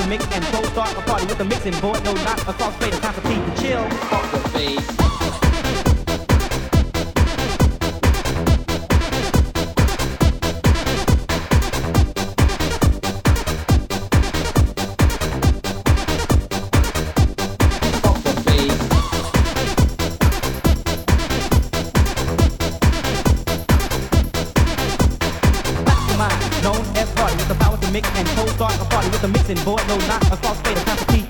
the mix and go start a party with the mixing board. No knock across play the concert, to chill. Off the face. the mixing, boy, no not a false fate of capacity.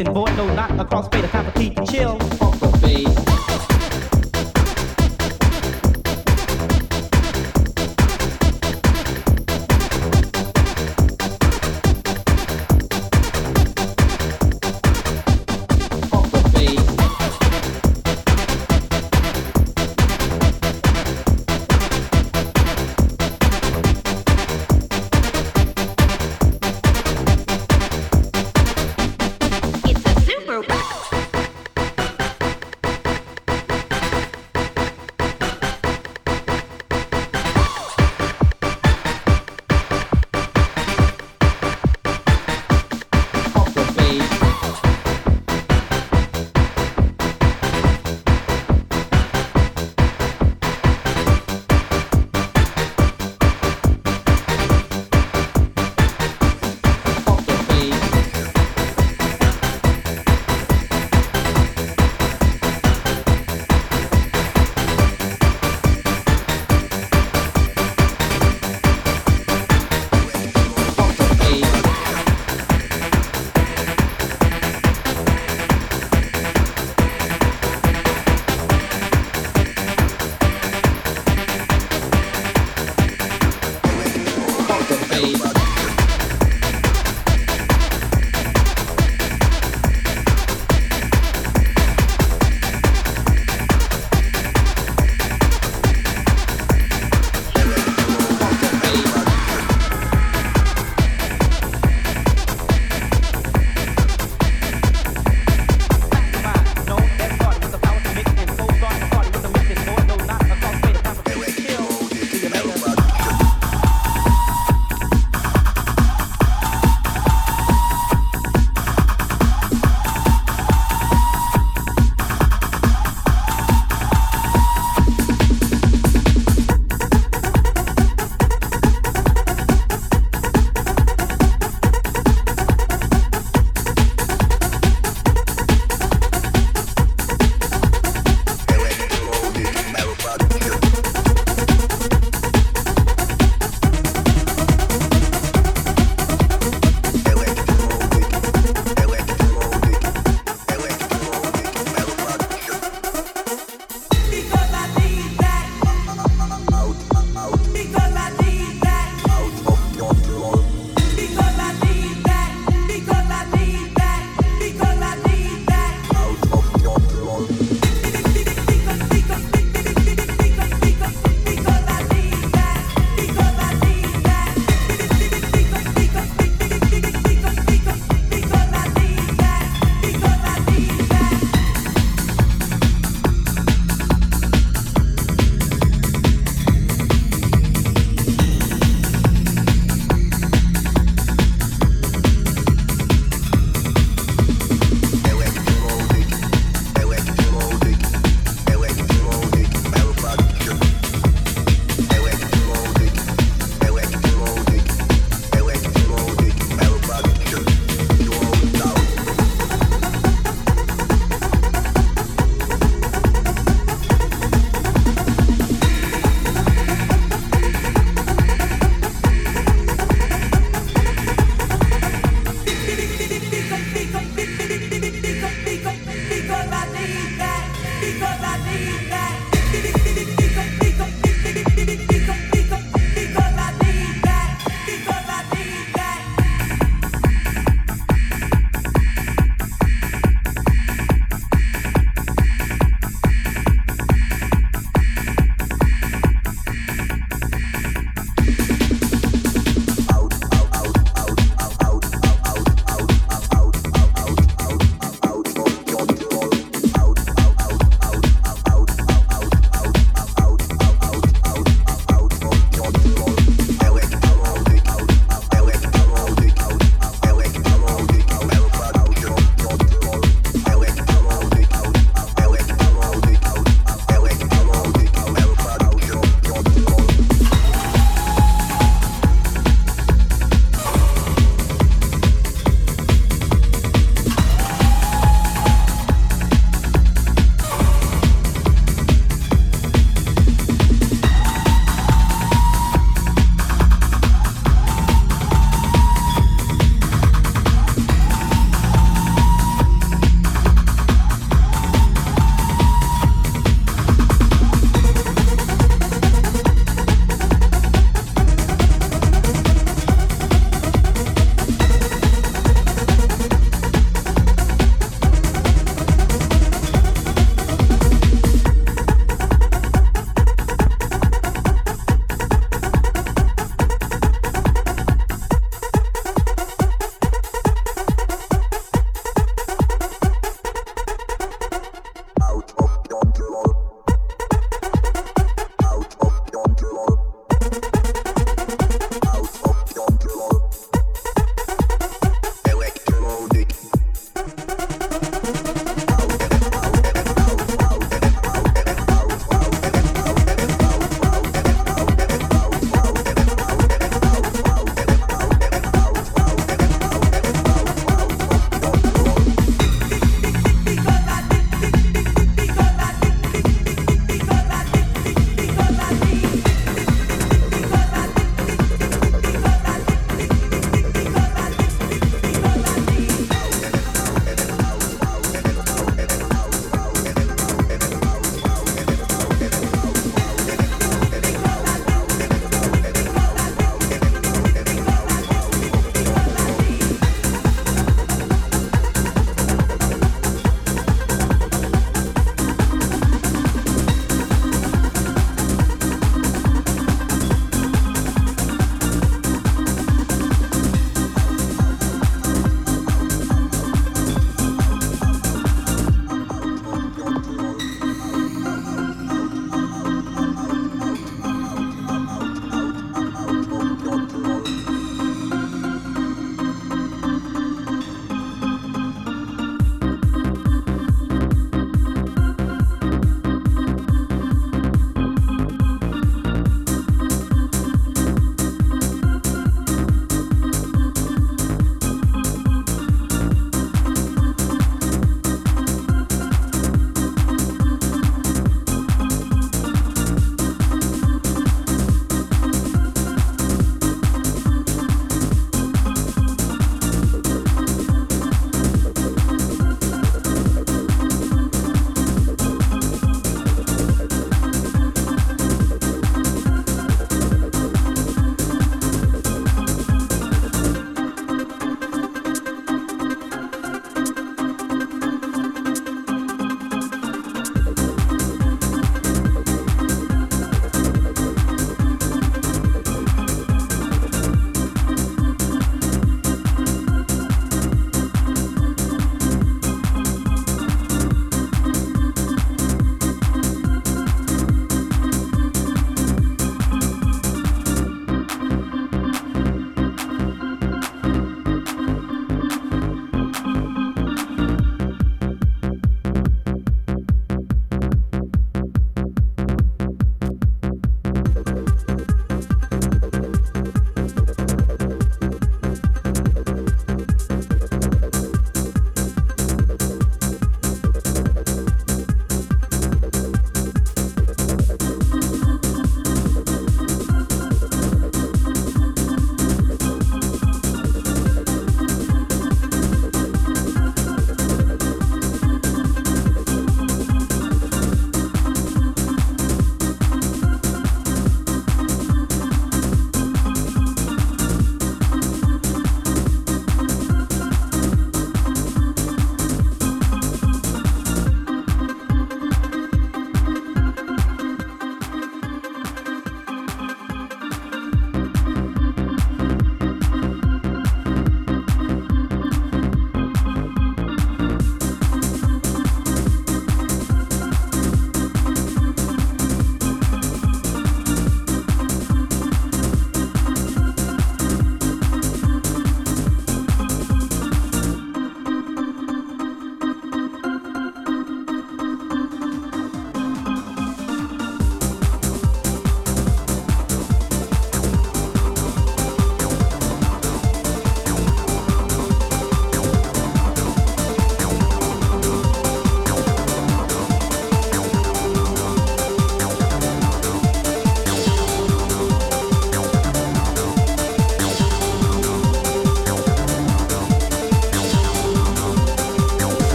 Mixing board. No, not a crossfader, time for T to chill.